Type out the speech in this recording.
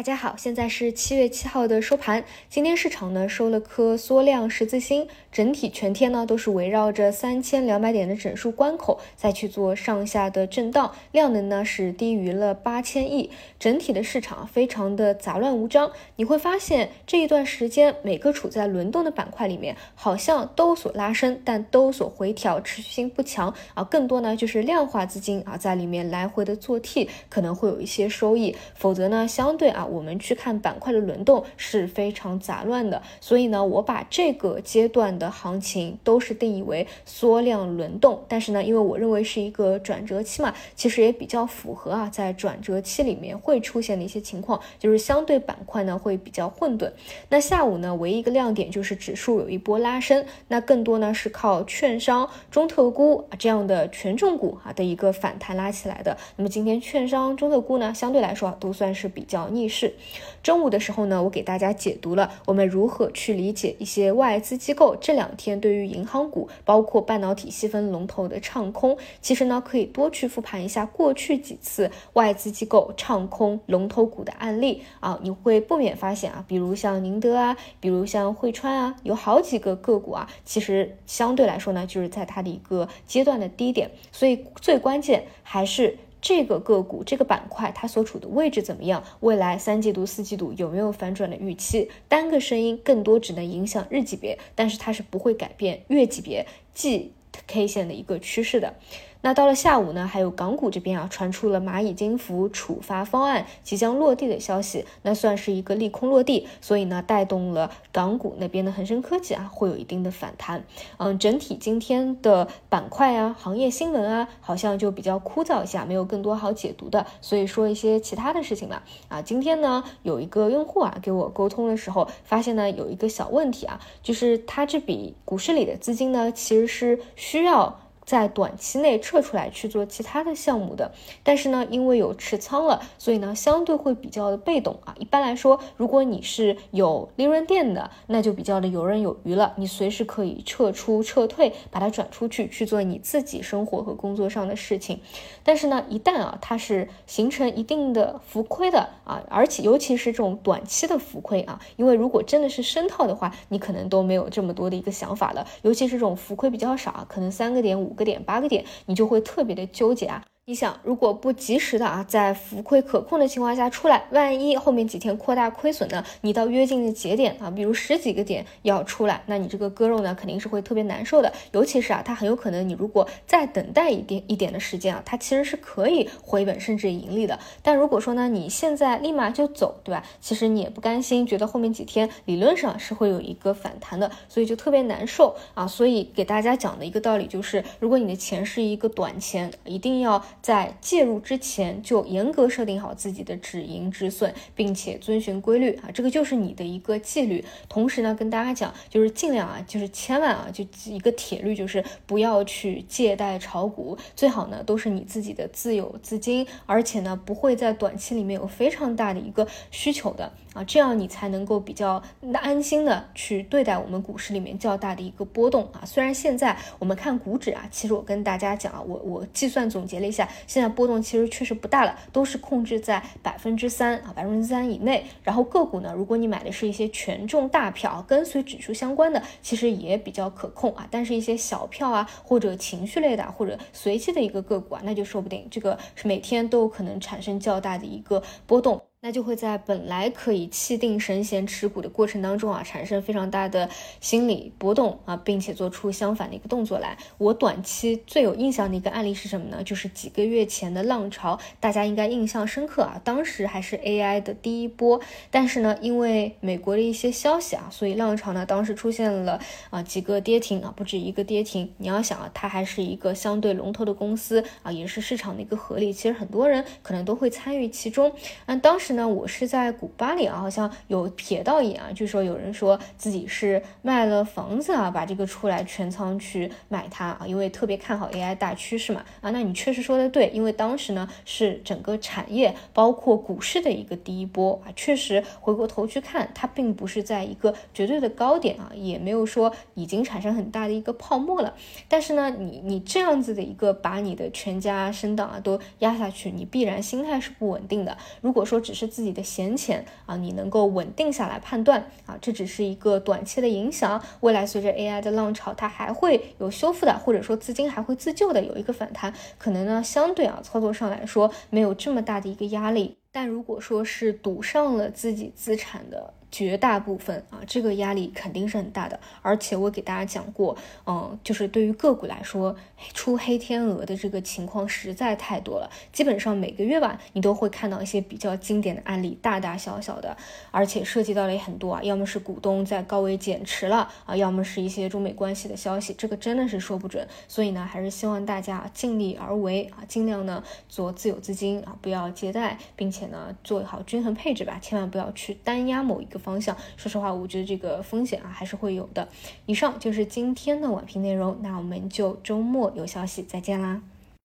大家好，现在是七月七号的收盘。今天市场呢收了颗缩量十字星，整体全天呢都是围绕着三千两百点的整数关口再去做上下的震荡，量能呢是低于了八千亿。整体的市场非常的杂乱无章，你会发现这一段时间每个处在轮动的板块里面，好像都所拉升，但都所回调，持续性不强啊。更多呢就是量化资金啊在里面来回的做 T，可能会有一些收益，否则呢相对啊。我们去看板块的轮动是非常杂乱的，所以呢，我把这个阶段的行情都是定义为缩量轮动。但是呢，因为我认为是一个转折期嘛，其实也比较符合啊，在转折期里面会出现的一些情况，就是相对板块呢会比较混沌。那下午呢，唯一一个亮点就是指数有一波拉升，那更多呢是靠券商、中特估啊这样的权重股啊的一个反弹拉起来的。那么今天券商、中特估呢，相对来说都算是比较逆。是中午的时候呢，我给大家解读了我们如何去理解一些外资机构这两天对于银行股，包括半导体细分龙头的唱空。其实呢，可以多去复盘一下过去几次外资机构唱空龙头股的案例啊，你会不免发现啊，比如像宁德啊，比如像汇川啊，有好几个个股啊，其实相对来说呢，就是在它的一个阶段的低点，所以最关键还是。这个个股这个板块它所处的位置怎么样？未来三季度、四季度有没有反转的预期？单个声音更多只能影响日级别，但是它是不会改变月级别季 K 线的一个趋势的。那到了下午呢，还有港股这边啊传出了蚂蚁金服处罚方案即将落地的消息，那算是一个利空落地，所以呢带动了港股那边的恒生科技啊会有一定的反弹。嗯，整体今天的板块啊、行业新闻啊，好像就比较枯燥一下，没有更多好解读的，所以说一些其他的事情吧。啊，今天呢有一个用户啊给我沟通的时候，发现呢有一个小问题啊，就是他这笔股市里的资金呢其实是需要。在短期内撤出来去做其他的项目的，但是呢，因为有持仓了，所以呢，相对会比较的被动啊。一般来说，如果你是有利润店的，那就比较的游刃有余了，你随时可以撤出、撤退，把它转出去去做你自己生活和工作上的事情。但是呢，一旦啊，它是形成一定的浮亏的啊，而且尤其是这种短期的浮亏啊，因为如果真的是深套的话，你可能都没有这么多的一个想法了，尤其是这种浮亏比较少，可能三个点五。个点八个点，你就会特别的纠结啊。你想，如果不及时的啊，在浮亏可控的情况下出来，万一后面几天扩大亏损呢？你到约定的节点啊，比如十几个点要出来，那你这个割肉呢，肯定是会特别难受的。尤其是啊，它很有可能你如果再等待一点一点的时间啊，它其实是可以回本甚至盈利的。但如果说呢，你现在立马就走，对吧？其实你也不甘心，觉得后面几天理论上是会有一个反弹的，所以就特别难受啊。所以给大家讲的一个道理就是，如果你的钱是一个短钱，一定要。在介入之前就严格设定好自己的止盈止损，并且遵循规律啊，这个就是你的一个纪律。同时呢，跟大家讲，就是尽量啊，就是千万啊，就一个铁律，就是不要去借贷炒股，最好呢都是你自己的自有资金，而且呢不会在短期里面有非常大的一个需求的啊，这样你才能够比较安心的去对待我们股市里面较大的一个波动啊。虽然现在我们看股指啊，其实我跟大家讲啊，我我计算总结了一下。现在波动其实确实不大了，都是控制在百分之三啊，百分之三以内。然后个股呢，如果你买的是一些权重大票，跟随指数相关的，其实也比较可控啊。但是，一些小票啊，或者情绪类的，或者随机的一个个股啊，那就说不定这个是每天都有可能产生较大的一个波动。那就会在本来可以气定神闲持股的过程当中啊，产生非常大的心理波动啊，并且做出相反的一个动作来。我短期最有印象的一个案例是什么呢？就是几个月前的浪潮，大家应该印象深刻啊。当时还是 AI 的第一波，但是呢，因为美国的一些消息啊，所以浪潮呢当时出现了啊几个跌停啊，不止一个跌停。你要想啊，它还是一个相对龙头的公司啊，也是市场的一个合力，其实很多人可能都会参与其中。那当时。是呢，我是在古巴里啊，好像有瞥到一眼啊，据说有人说自己是卖了房子啊，把这个出来全仓去买它啊，因为特别看好 AI 大趋势嘛啊，那你确实说的对，因为当时呢是整个产业包括股市的一个第一波啊，确实回过头去看，它并不是在一个绝对的高点啊，也没有说已经产生很大的一个泡沫了，但是呢，你你这样子的一个把你的全家升档啊都压下去，你必然心态是不稳定的。如果说只是是自己的闲钱啊，你能够稳定下来判断啊，这只是一个短期的影响，未来随着 AI 的浪潮，它还会有修复的，或者说资金还会自救的，有一个反弹，可能呢相对啊操作上来说没有这么大的一个压力。但如果说是赌上了自己资产的，绝大部分啊，这个压力肯定是很大的。而且我给大家讲过，嗯，就是对于个股来说，出黑天鹅的这个情况实在太多了。基本上每个月吧，你都会看到一些比较经典的案例，大大小小的，而且涉及到了也很多啊。要么是股东在高位减持了啊，要么是一些中美关系的消息，这个真的是说不准。所以呢，还是希望大家尽力而为啊，尽量呢做自有资金啊，不要借贷，并且呢做好均衡配置吧，千万不要去单压某一个。方向，说实话，我觉得这个风险啊还是会有的。以上就是今天的晚评内容，那我们就周末有消息再见啦。